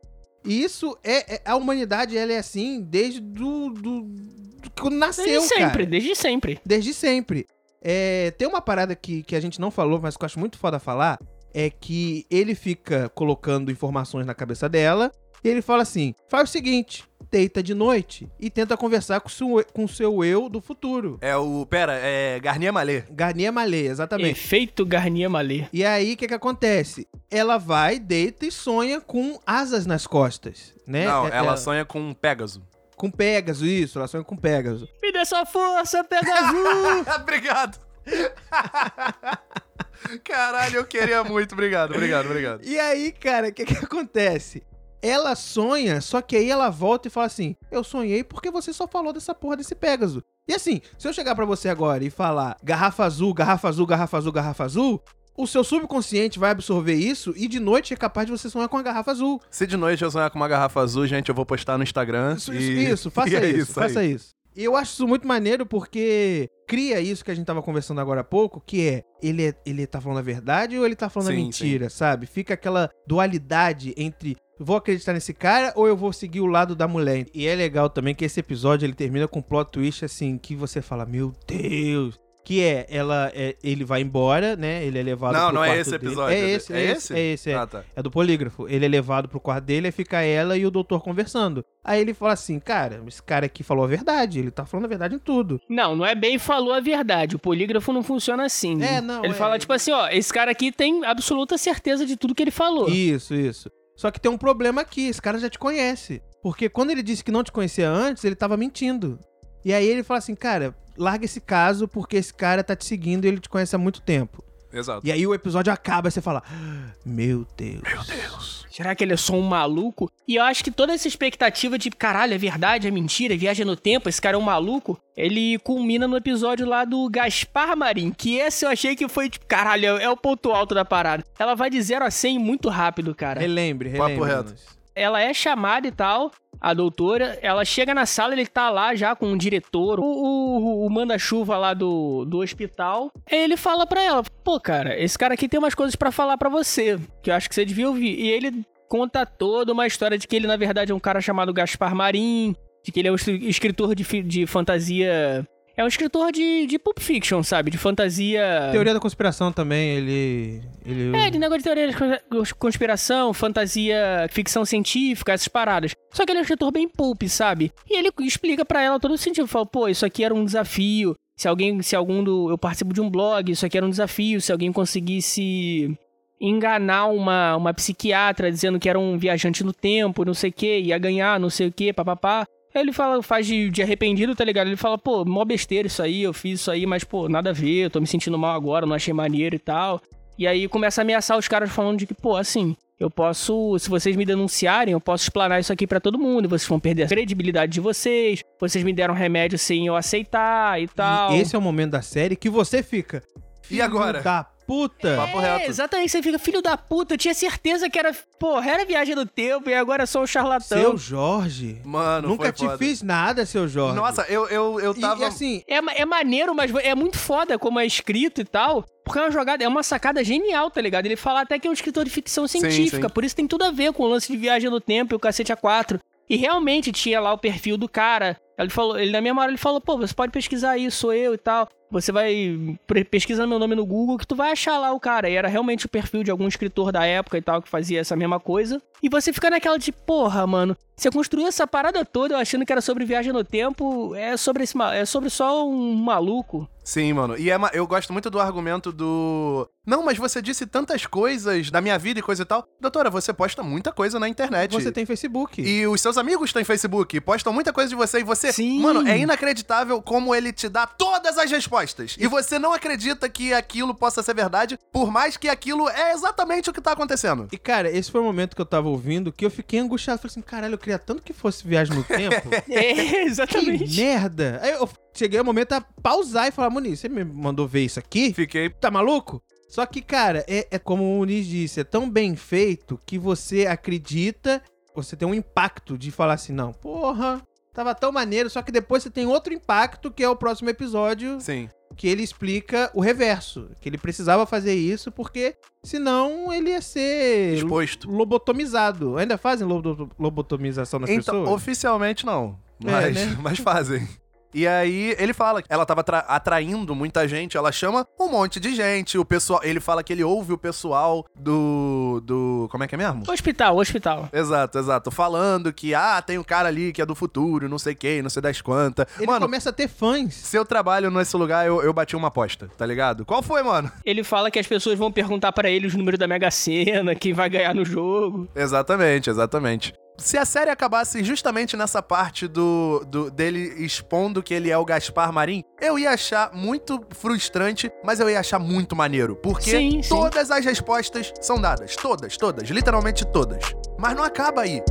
E isso é, é- a humanidade, ela é assim desde do, do, do quando nasceu, Desde sempre, cara. desde sempre. Desde sempre. É, tem uma parada que, que a gente não falou, mas que eu acho muito foda falar, é que ele fica colocando informações na cabeça dela, e ele fala assim, faz o seguinte, deita de noite e tenta conversar com o seu, com seu eu do futuro. É o. Pera, é Garnier Malê. Garnier Malê, exatamente. Efeito Garnier Malê. E aí, o que que acontece? Ela vai, deita e sonha com asas nas costas, né? Não, É- ela é- sonha com um Pégaso. Com Pégaso, isso, ela sonha com Pégaso. Me dê sua força, Pegasus! obrigado! Caralho, eu queria muito. Obrigado, obrigado, obrigado. E aí, cara, o que que acontece? Ela sonha, só que aí ela volta e fala assim: Eu sonhei porque você só falou dessa porra desse Pégaso. E assim, se eu chegar pra você agora e falar garrafa azul, garrafa azul, garrafa azul, garrafa azul, o seu subconsciente vai absorver isso e de noite é capaz de você sonhar com a garrafa azul. Se de noite eu sonhar com uma garrafa azul, gente, eu vou postar no Instagram. Isso, e... isso, isso, faça é isso, faça aí. isso. E eu acho isso muito maneiro porque cria isso que a gente tava conversando agora há pouco, que é ele, é, ele tá falando a verdade ou ele tá falando a Sim, mentira, sabe? Fica aquela dualidade entre vou acreditar nesse cara ou eu vou seguir o lado da mulher. E é legal também que esse episódio ele termina com um plot twist assim, que você fala, meu Deus. Que é, ela, é, ele vai embora, né? Ele é levado Não, pro não é quarto esse dele. episódio. É esse, é, É esse, esse? é esse, é. Ah, tá. É do polígrafo. Ele é levado pro quarto dele, aí fica ela e o doutor conversando. Aí ele fala assim, cara, esse cara aqui falou a verdade, ele tá falando a verdade em tudo. Não, não é bem falou a verdade. O polígrafo não funciona assim. É, não, Ele é- fala tipo assim, ó, esse cara aqui tem absoluta certeza de tudo que ele falou. Isso, isso. Só que tem um problema aqui, esse cara já te conhece. Porque quando ele disse que não te conhecia antes, ele tava mentindo. E aí ele fala assim, cara, larga esse caso porque esse cara tá te seguindo e ele te conhece há muito tempo. Exato. E aí o episódio acaba e você fala, "Ah, meu Deus. Meu Deus. Será que ele é só um maluco? E eu acho que toda essa expectativa de caralho, é verdade, é mentira, é viagem no tempo, esse cara é um maluco, ele culmina no episódio lá do Gaspar Marim, que esse eu achei que foi, tipo, caralho, é o ponto alto da parada. Ela vai de 0 a 100 muito rápido, cara. Relembre, Papo relembre. reto. Ela é chamada e tal, a doutora, ela chega na sala, ele tá lá já com o diretor, o, o, o manda-chuva lá do, do hospital. Aí ele fala pra ela: pô, cara, esse cara aqui tem umas coisas pra falar pra você, que eu acho que você devia ouvir. E ele conta toda uma história de que ele, na verdade, é um cara chamado Gaspar Marim, de que ele é um escri- escritor de, de fantasia. É um escritor de, de Pulp Fiction, sabe? De fantasia. Teoria da conspiração também, ele. ele É, de negócio de teoria de cons- conspiração, fantasia, ficção científica, essas paradas. Só que ele é um escritor bem pulp, sabe? E ele explica pra ela todo o sentido. Fala, pô, isso aqui era um desafio. Se alguém, se algum do. Eu participo de um blog, isso aqui era um desafio. Se alguém conseguisse enganar uma, uma psiquiatra dizendo que era um viajante no tempo, não sei o que, ia ganhar, não sei o que, papapá. Aí ele fala, faz de, de arrependido, tá ligado? Ele fala, pô, mó besteira isso aí, eu fiz isso aí, mas, pô, nada a ver, eu tô me sentindo mal agora, não achei maneiro e tal. E aí começa a ameaçar os caras falando de que, pô, assim, eu posso, se vocês me denunciarem, eu posso explanar isso aqui pra todo mundo, vocês vão perder a credibilidade de vocês, vocês me deram remédio sem eu aceitar e tal. E esse é o momento da série que você fica. E "Filho agora?" Da puta. Papo É, reto. exatamente, você fica, filho da puta, eu tinha certeza que era, porra, era viagem do tempo e agora é só um charlatão. Seu Jorge. Mano, Nunca foi te foda. fiz nada, seu Jorge. Nossa, eu, eu, eu tava. E, assim, É, é maneiro, mas é muito foda como é escrito e tal. Porque é uma jogada, é uma sacada genial, tá ligado? Ele fala até que é um escritor de ficção científica, sim. por isso tem tudo a ver com o lance de viagem no tempo e o cacete A4. E realmente tinha lá o perfil do cara. Ele falou, ele na mesma hora ele falou, pô, você pode pesquisar aí, sou eu e tal. Você vai pesquisando meu nome no Google que tu vai achar lá o cara. E era realmente o perfil de algum escritor da época e tal que fazia essa mesma coisa. E você fica naquela de, porra, mano, você construiu essa parada toda eu achando que era sobre viagem no tempo, é sobre esse é sobre só um maluco. Sim, mano. E é eu gosto muito do argumento do. Não, mas você disse tantas coisas da minha vida e coisa e tal. Doutora, você posta muita coisa na internet. você tem Facebook. E os seus amigos têm Facebook, postam muita coisa de você e você. Sim. Mano, é inacreditável como ele te dá todas as respostas. E você não acredita que aquilo possa ser verdade, por mais que aquilo é exatamente o que tá acontecendo. E, cara, esse foi o momento que eu tava ouvindo que eu fiquei angustiado. Falei assim, caralho, eu queria tanto que fosse viagem no tempo. É, que exatamente. merda. Aí eu cheguei ao momento a pausar e falar, Muniz, você me mandou ver isso aqui? Fiquei. Tá maluco? Só que, cara, é, é como o Muniz disse, é tão bem feito que você acredita, você tem um impacto de falar assim, não, porra, tava tão maneiro, só que depois você tem outro impacto, que é o próximo episódio, Sim. que ele explica o reverso, que ele precisava fazer isso porque senão ele ia ser Exposto. lobotomizado. Ainda fazem lobo- lobotomização nas Então, pessoas? oficialmente não. É, Mas, né? mas fazem. E aí ele fala que ela tava atra- atraindo muita gente, ela chama um monte de gente, o pessoal, ele fala que ele ouve o pessoal do do, como é que é mesmo? Hospital, hospital. Exato, exato, falando que ah, tem um cara ali que é do futuro, não sei quem, não sei das quantas. Ele Mano, começa a ter fãs. se eu trabalho nesse lugar, eu, eu bati uma aposta, tá ligado? Qual foi, mano? Ele fala que as pessoas vão perguntar pra ele os números da Mega Sena, quem vai ganhar no jogo. Exatamente, exatamente. Se a série acabasse justamente nessa parte do, do dele expondo que ele é o Gaspar Marim, eu ia achar muito frustrante, mas eu ia achar muito maneiro. Porque Sim, sim. todas as respostas são dadas. Todas, todas, literalmente todas. Mas não acaba aí.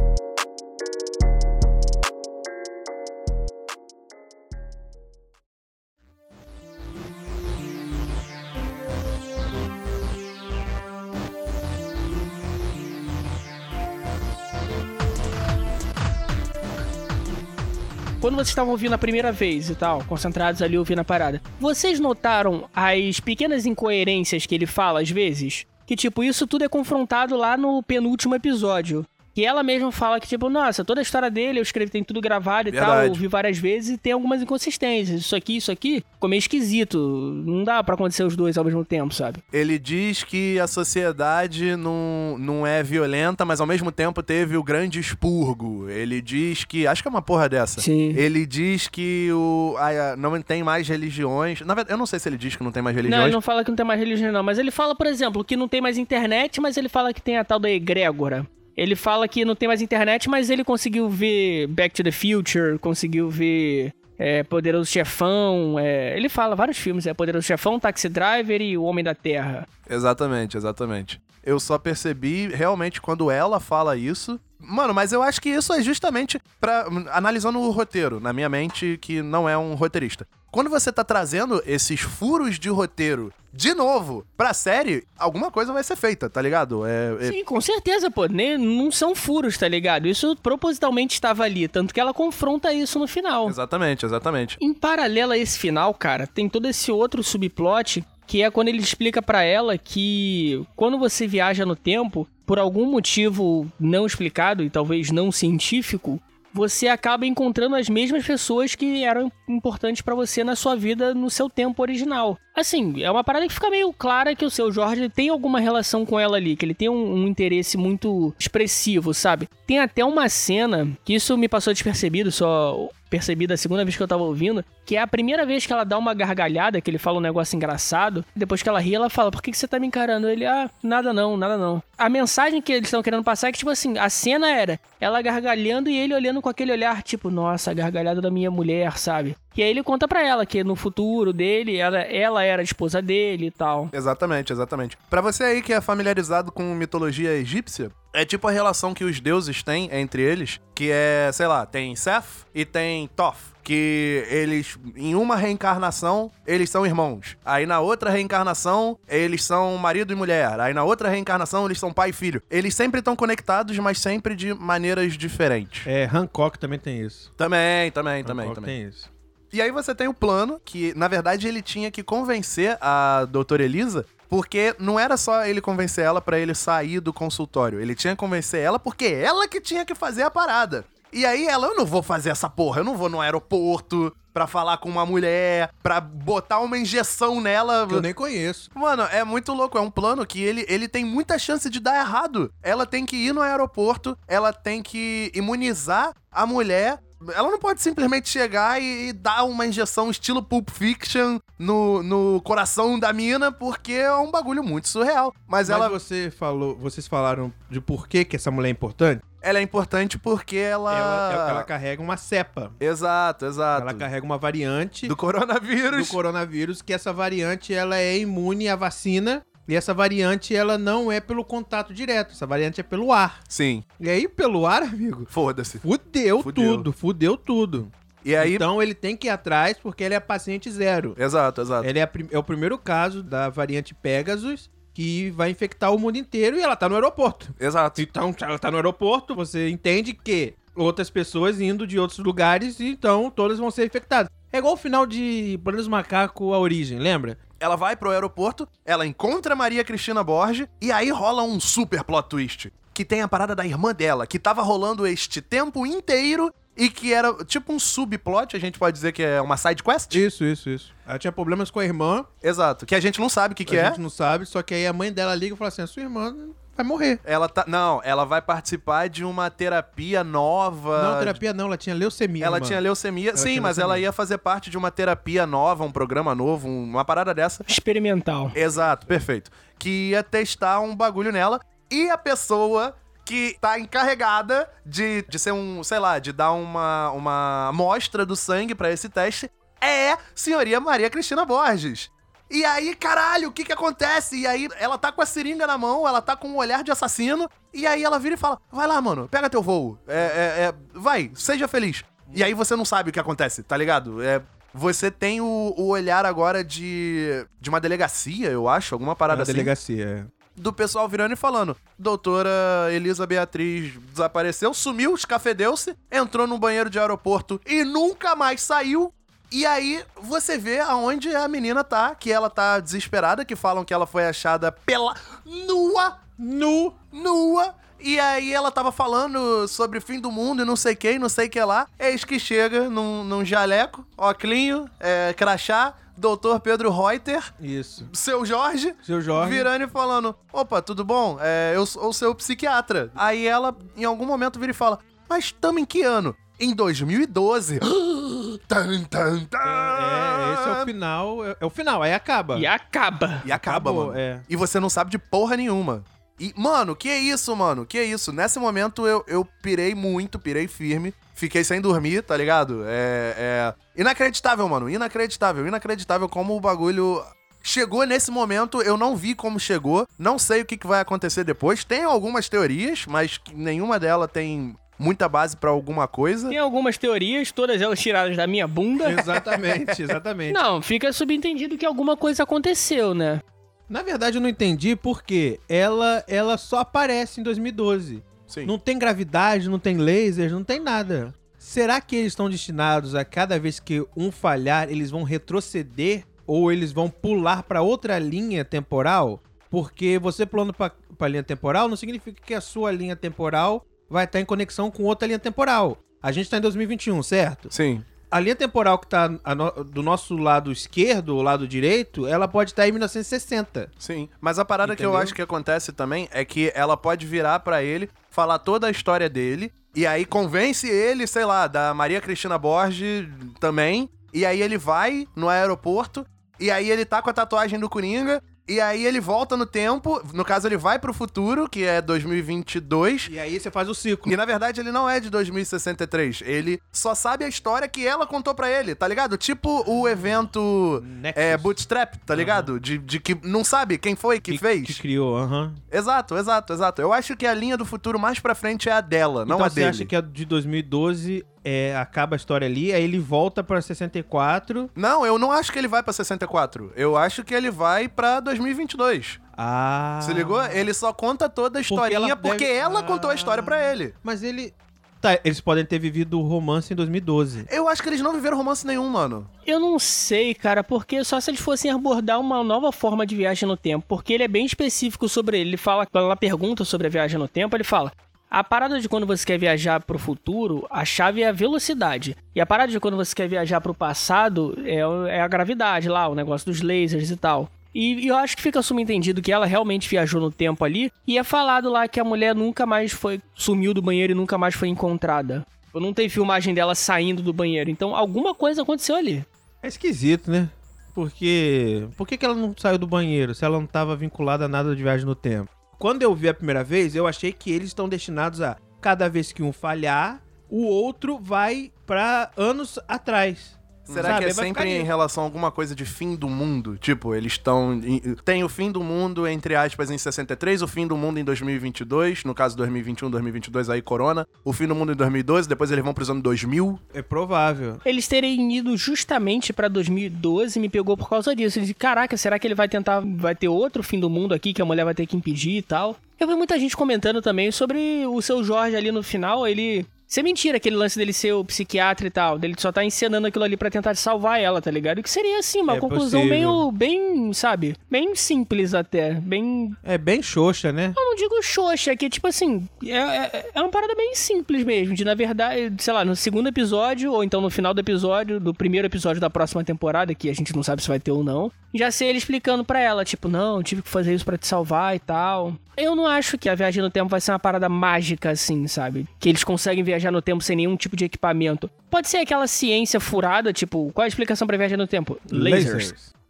Quando vocês estavam ouvindo a primeira vez e tal, concentrados ali ouvindo a parada, vocês notaram as pequenas incoerências que ele fala às vezes? Que, tipo, isso tudo é confrontado lá no penúltimo episódio. Que ela mesma fala que, tipo, nossa, toda a história dele eu escrevi, tem tudo gravado e tal, Verdade. eu ouvi várias vezes e tem algumas inconsistências. Isso aqui, isso aqui, ficou meio esquisito. Não dá pra acontecer os dois ao mesmo tempo, sabe? Ele diz que a sociedade não, não é violenta, mas ao mesmo tempo teve o grande expurgo. Ele diz que. Acho que é uma porra dessa. Sim. Ele diz que o, a- não tem mais religiões. Na verdade, eu não sei se ele diz que não tem mais Não, religiões. ele não fala que não tem mais religião, não. Mas ele fala, por exemplo, que não tem mais internet, mas ele fala que tem a tal da egrégora. Ele fala que não tem mais internet, mas ele conseguiu ver Back to the Future, conseguiu ver é, Poderoso Chefão. é, ele fala vários filmes, é Poderoso Chefão, Taxi Driver e O Homem da Terra. Exatamente, exatamente. Eu só percebi realmente quando ela fala isso. Mano, mas eu acho que isso é justamente para analisando o roteiro, na minha mente, que não é um roteirista. Quando você tá trazendo esses furos de roteiro de novo pra série, alguma coisa vai ser feita, tá ligado? É, é- Sim, com certeza, pô. Nem, não são furos, tá ligado? Isso propositalmente estava ali. Tanto que ela confronta isso no final. Exatamente, exatamente. Em paralelo a esse final, cara, tem todo esse outro subplot que é quando ele explica pra ela que quando você viaja no tempo, por algum motivo não explicado e talvez não científico, você acaba encontrando as mesmas pessoas que eram importantes pra você na sua vida no seu tempo original. Assim, é uma parada que fica meio clara que o seu Jorge tem alguma relação com ela ali, que ele tem um, um interesse muito expressivo, sabe? Tem até uma cena que isso me passou despercebido, só percebi da segunda vez que eu tava ouvindo, que é a primeira vez que ela dá uma gargalhada, que ele fala um negócio engraçado, depois que ela ri, ela fala, por que, que você tá me encarando? Ele, ah, nada não, nada não. A mensagem que eles estão querendo passar é que, tipo assim, a cena era ela gargalhando e ele olhando com aquele olhar, tipo, nossa, a gargalhada da minha mulher, sabe? E aí ele conta pra ela que no futuro dele, ela, ela era a esposa dele e tal. Exatamente, exatamente. Pra você aí que é familiarizado com mitologia egípcia, é tipo a relação que os deuses têm entre eles, que é, sei lá, tem Seth e tem Thoth. Que eles, em uma reencarnação, eles são irmãos. Aí na outra reencarnação, eles são marido e mulher. Aí na outra reencarnação, eles são pai e filho. Eles sempre estão conectados, mas sempre de maneiras diferentes. É, Hancock também tem isso. Também, também, também, Hancock também. tem isso. E aí você tem o plano, que na verdade ele tinha que convencer a doutora Elisa, porque não era só ele convencer ela pra ele sair do consultório, ele tinha que convencer ela porque ela que tinha que fazer a parada. E aí ela, eu não vou fazer essa porra, eu não vou no aeroporto pra falar com uma mulher, pra botar uma injeção nela. Que eu nem conheço. Mano, é muito louco. É um plano que ele, ele tem muita chance de dar errado. Ela tem que ir no aeroporto, ela tem que imunizar a mulher. Ela não pode simplesmente chegar e, e dar uma injeção estilo Pulp Fiction no, no coração da mina, porque é um bagulho muito surreal. Mas, Mas ela, você falou, vocês falaram de por que, que essa mulher é importante? ela é importante porque ela. Ela, ela- ela carrega uma cepa. Exato, exato. Ela carrega uma variante Do coronavírus. do coronavírus, que essa variante ela é imune à vacina. E essa variante ela não é pelo contato direto, essa variante é pelo ar. Sim, E aí, pelo ar, amigo, foda-se. fudeu, Fudeu. tudo, fudeu tudo. E aí. Então ele tem que ir atrás porque ele é paciente zero. Exato, exato. Ele é, é o primeiro caso da variante Pegasus que vai infectar o mundo inteiro e ela tá no aeroporto. Exato. Então, ela tá no aeroporto, você entende que outras pessoas indo de outros lugares, então todas vão ser infectadas. É igual o final de Planos Macaco A Origem, lembra? Ela vai pro aeroporto, ela encontra Maria Cristina Borges e aí rola um super plot twist. Que tem a parada da irmã dela, que tava rolando este tempo inteiro e que era tipo um subplot, a gente pode dizer que é uma side quest. Isso, isso, isso. Ela tinha problemas com a irmã, Exato, que a gente não sabe o que, que a é. gente não sabe, só que aí a mãe dela liga e fala assim: a sua irmã vai morrer. Ela tá. Não, ela vai participar de uma terapia nova. Não, terapia não, ela tinha leucemia. Ela irmã. tinha leucemia. Ela Sim, tinha mas leucemia. ela ia fazer parte de uma terapia nova, um programa novo, um- uma parada dessa. Experimental. Exato, perfeito. Que ia testar um bagulho nela. E a pessoa que tá encarregada de, de ser um, sei lá, de dar uma, uma amostra do sangue pra esse teste é senhoria Maria Cristina Borges. E aí, caralho, o que que acontece? E aí, ela tá com a seringa na mão, ela tá com um olhar de assassino, e aí ela vira e fala: Vai lá, mano, pega teu voo. É, é, é, vai, seja feliz. E aí você não sabe o que acontece, tá ligado? É, você tem o, o olhar agora de, de uma delegacia, eu acho, alguma parada Na assim delegacia. é. do pessoal virando e falando: Doutora Elisa Beatriz desapareceu, sumiu, escafedeu-se, entrou no banheiro de aeroporto e nunca mais saiu. E aí você vê aonde a menina tá, que ela tá desesperada, que falam que ela foi achada pela nua, nu, nua. E aí ela tava falando sobre o fim do mundo e não sei quem, não sei o que lá. Eis que chega num, num jaleco, óclinho, é, crachá, doutor Pedro Reuter, Isso. seu Jorge, Seu Jorge. virando e falando: Opa, tudo bom? É, eu sou o seu psiquiatra. Aí ela, em algum momento, vira e fala: Mas tamo em que ano? Em 2012. tan, tan, tan. É, esse é o final. É, é o final, aí acaba. E acaba. E acaba, Acabou, mano. é. E você não sabe de porra nenhuma. E, mano, que isso, mano? Que isso? Nesse momento eu, eu pirei muito, pirei firme. Fiquei sem dormir, tá ligado? É, é. Inacreditável, mano. Inacreditável, inacreditável como o bagulho chegou nesse momento, eu não vi como chegou, não sei o que, que vai acontecer depois. Tem algumas teorias, mas nenhuma delas tem muita base pra alguma coisa. Tem algumas teorias, todas elas tiradas da minha bunda. Exatamente, exatamente. Não, fica subentendido que alguma coisa aconteceu, né? Na verdade, eu não entendi porque ela, ela só aparece em 2012. Sim. Não tem gravidade, não tem lasers, não tem nada. Será que eles estão destinados a cada vez que um falhar, eles vão retroceder ou eles vão pular pra outra linha temporal? Porque você pulando pra, pra linha temporal não significa que a sua linha temporal vai estar em conexão com outra linha temporal. A gente tá em 2021, certo? Sim. A linha temporal que tá a no- do nosso lado esquerdo ou lado direito, ela pode estar em 1960. Sim, mas a parada que eu Entendeu? acho que acontece também é que ela pode virar pra ele, falar toda a história dele, e aí convence ele, sei lá, da Maria Cristina Borges também, e aí ele vai no aeroporto, e aí ele tá com a tatuagem do Coringa, e aí ele volta no tempo, no caso ele vai pro futuro, que é 2022, E aí você faz o ciclo. e na verdade ele não é de 2063, ele só sabe a história que ela contou pra ele, tá ligado? Tipo o evento é, Bootstrap, tá ligado? De, de que não sabe quem foi que, fez. Que criou, aham. Exato, exato, exato. Eu acho que a linha do futuro mais pra frente é a dela, não então a você dele. acha que a de 2012 é, acaba a história ali, aí ele volta pra 64. Não, eu não acho que ele vai pra 64. Eu acho que ele vai pra 2022. Ah. Se ligou? Ele só conta toda a historinha ela porque deve- ela contou a Ah. história pra ele. Mas ele. Tá, eles podem ter vivido o romance em 2012. Eu acho que eles não viveram romance nenhum, mano. Eu não sei, cara, porque só se eles fossem abordar uma nova forma de viagem no tempo, porque ele é bem específico sobre ele. Ele fala, quando ela pergunta sobre a viagem no tempo, ele fala: a parada de quando você quer viajar pro futuro, a chave é a velocidade. E a parada de quando você quer viajar passado é, o- é a gravidade lá, o negócio dos lasers e tal. E, e eu acho que fica subentendido que ela realmente viajou no tempo ali. E é falado lá que a mulher nunca mais foi. sumiu do banheiro e nunca mais foi encontrada. Ou Não tem filmagem dela saindo do banheiro. Então alguma coisa aconteceu ali. É esquisito, né? Porque. Por que, que ela não saiu do banheiro se ela não estava vinculada a nada de viagem no tempo? Quando eu vi a primeira vez, eu achei que eles estão destinados a cada vez que um falhar, o outro vai pra anos atrás. Será Sabe? que é Vai sempre em relação a alguma coisa de fim do mundo? Tipo, eles estão. em- Tem o fim do mundo, entre aspas, em 63, o fim do mundo em 2022, no caso 2021, 2022, aí Corona. O fim do mundo em 2012, depois eles vão pros anos 2000. É provável. Eles terem ido justamente pra 2012 me pegou por causa disso. Eu disse, caraca, será que ele vai tentar. Vai ter outro fim do mundo aqui que a mulher vai ter que impedir e tal? Eu vi muita gente comentando também sobre o seu Jorge ali no final, ele. Isso é mentira, aquele lance dele ser o psiquiatra e tal. Dele só tá encenando aquilo ali pra tentar salvar ela, tá ligado? Que seria assim, uma É conclusão possível. meio. bem, sabe? Bem simples até. Bem É bem xoxa, né? eu não digo xoxa, é que tipo assim, é, é, é uma parada bem simples mesmo. De na verdade, sei lá, no segundo episódio, ou então no final do episódio, do primeiro episódio da próxima temporada, que a gente não sabe se vai ter ou não, já sei ele explicando pra ela, tipo, não, tive que fazer isso pra te salvar e tal. Eu não acho que a viagem no tempo vai ser uma parada mágica assim, sabe? Que eles conseguem viajar no tempo sem nenhum tipo de equipamento. Pode ser aquela ciência furada, tipo, qual é a explicação pra viagem no tempo?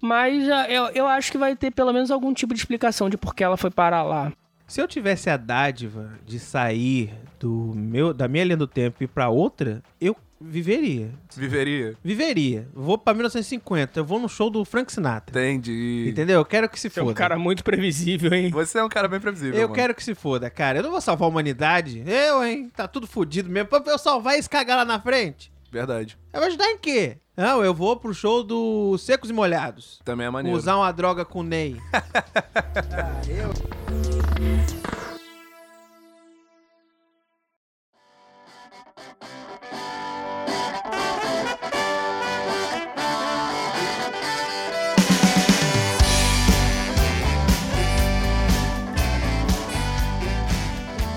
Mas ah, eu, eu acho que vai ter pelo menos algum tipo de explicação de por que ela foi parar lá. Se eu tivesse a dádiva de sair do meu, da minha linha do tempo e ir pra outra, eu viveria. Viveria. Viveria. Vou pra 1950, eu vou no show do Frank Sinatra. Entendi. Entendeu? Eu quero que se Você é foda. um cara muito previsível, hein? Você é um cara bem previsível. Eu mano. quero que se foda, cara. Eu não vou salvar a humanidade. Eu, hein? Tá tudo fudido mesmo. Pra eu salvar esse cagar lá na frente. Verdade. Eu vou ajudar em quê? Não, eu vou pro show do Secos e Molhados. Também é maneiro. Usar uma droga com o Ney. E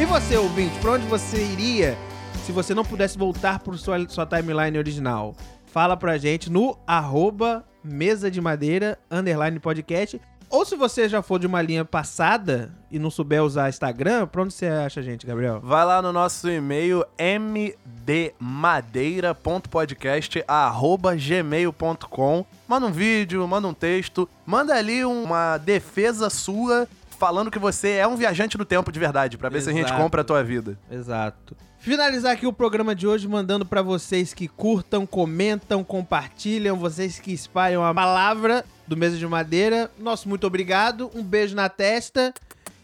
você, ouvinte, pra onde você iria se você não pudesse voltar pro sua, sua timeline original? Fala pra gente no arroba mesa de madeira, underline podcast. Ou se você já for de uma linha passada e não souber usar Instagram, pra onde você acha a gente, Gabriel? Vai lá no nosso e-mail mdmadeira.podcast@gmail.com. Manda um vídeo, manda um texto, manda ali uma defesa sua falando que você é um viajante do tempo de verdade, pra ver se a gente Exato. compra a tua vida. Exato. Finalizar aqui o programa de hoje mandando pra vocês que curtam, comentam, compartilham, vocês que espalham a palavra do Mesa de Madeira. Nosso muito obrigado, um beijo na testa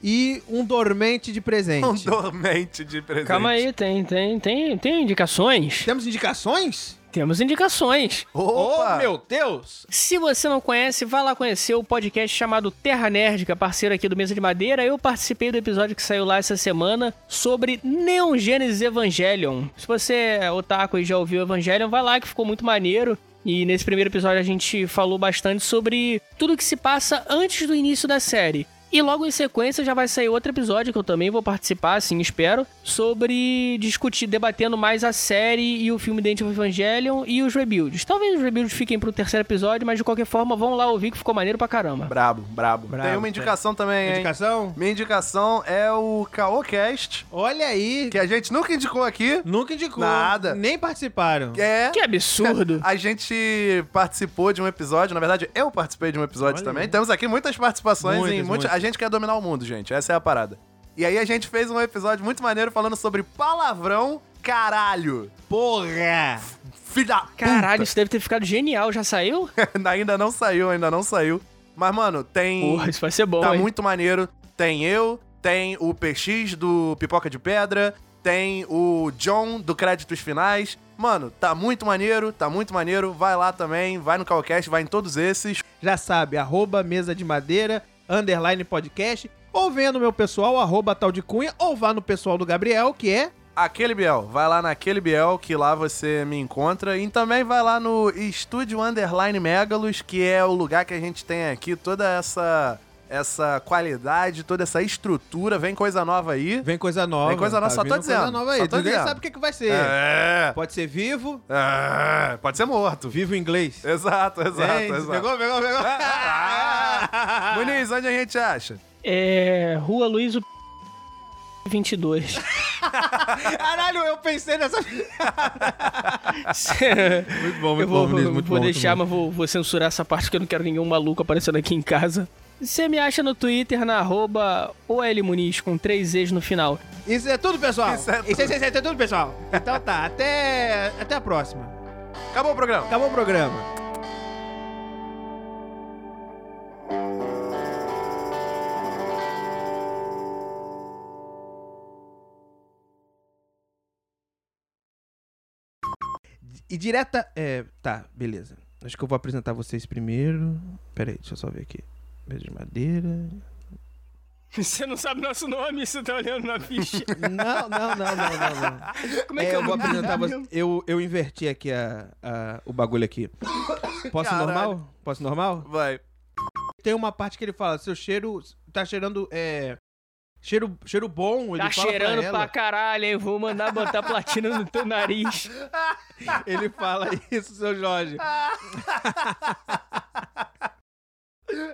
e um dormente de presente. Um dormente de presente. Calma aí, tem, tem, tem, tem indicações? Temos indicações? Temos indicações. Opa! Oh, meu Deus! Se você não conhece, vá lá conhecer o podcast chamado Terra Nerdica, parceiro aqui do Mesa de Madeira. Eu participei do episódio que saiu lá essa semana sobre Neon Genesis Evangelion. Se você é otaku e já ouviu Evangelion, vai lá que ficou muito maneiro. E nesse primeiro episódio a gente falou bastante sobre tudo que se passa antes do início da série. E logo em sequência já vai sair outro episódio que eu também vou participar, assim, espero, sobre discutir, debatendo mais a série e o filme Dente of Evangelion e os rebuilds. Talvez os rebuilds fiquem pro terceiro episódio, mas de qualquer forma vão lá ouvir que ficou maneiro pra caramba. Brabo, brabo, Brabo, Tem uma indicação também, hein? Indicação? Minha indicação é o Caocast, Olha aí, que a gente nunca indicou aqui. nunca indicou. Nada. Nem participaram. É. Que absurdo! A gente participou de um episódio, na verdade, eu participei de um episódio Olha também. aí. Temos aqui muitas participações Muitas, em muitas- muitas. A gente quer dominar o mundo, gente. Essa é a parada. E aí a gente fez um episódio muito maneiro falando sobre palavrão caralho. Porra! Filha Caralho, isso deve ter ficado genial. Já saiu? puta. ainda não saiu, ainda não saiu. Mas, mano, tem. Porra, isso vai ser bom, tá hein? muito maneiro. Tem eu, tem o PX do Pipoca de Pedra, tem o John do Créditos Finais. Mano, tá muito maneiro, tá muito maneiro. Vai lá também, vai no Calcast, vai em todos esses. Já sabe, arroba mesa de madeira, underline podcast, ou venha no meu pessoal, arroba tal de cunha, ou vá no pessoal do Gabriel, que é... Aquele Biel, vai lá naquele Biel que lá você me encontra. E também vai lá no Estúdio Underline Megalos, que é o lugar que a gente tem aqui toda essa essa qualidade, toda essa estrutura. Vem coisa nova aí. Vem coisa nova. Vem coisa nova, só tô dizendo, Coisa nova aí. só tô Ninguém dizendo. sabe o que, que vai ser. É. Pode ser vivo, é. Pode ser morto. vivo em inglês. Exato, exato, Hein? exato. Pegou, pegou, pegou. Ah! Muniz, onde a gente acha? É. Rua Luiz 22. Caralho, eu pensei nessa... muito bom, eu vou, vou deixar, mas vou, vou censurar essa parte que eu não quero nenhum maluco aparecendo aqui em casa. Você me acha no Twitter na arroba OLMuniz com três E's no final. Isso é tudo, pessoal. Isso é Isso, é, isso é tudo, pessoal. Então tá, até, até a próxima. Acabou o programa. Acabou o programa. E direta. É, tá, beleza. Acho que eu vou apresentar vocês primeiro. Pera aí, deixa eu só ver aqui. Mesa de madeira. Você não sabe nosso nome, você tá olhando na ficha. Não, não, não, não, não, não. Como é É, que eu eu vou apresentar você. Eu, eu inverti aqui a, a- o bagulho aqui. Posso Caralho. normal? Posso normal? Vai. Tem uma parte que ele fala, seu cheiro tá cheirando, é... Cheiro, cheiro bom, ele Tá fala cheirando pra pra, caralho, hein? Vou mandar botar platina no teu nariz. Ele fala isso, seu Jorge.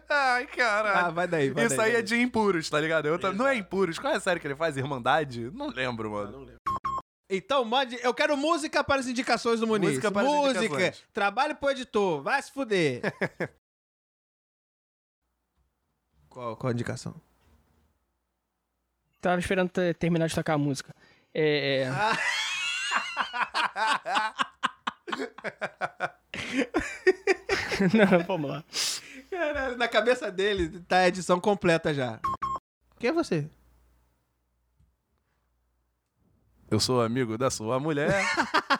Ai, caralho. Ah, vai daí, vai Isso daí, aí vai é de impuros, tá ligado? Eu tam- Não é impuros. Qual é a série que ele faz? Irmandade? Não lembro, mano. Então, mande. Eu quero música para as indicações do Muniz. Música para as música. indicações. Trabalho pro editor. Vai se fuder. qual, qual a indicação? Tava esperando ter- terminar de tocar a música. É. Não, vamos lá. Caralho, na cabeça dele tá a edição completa já. Quem é você? Eu sou amigo da sua mulher.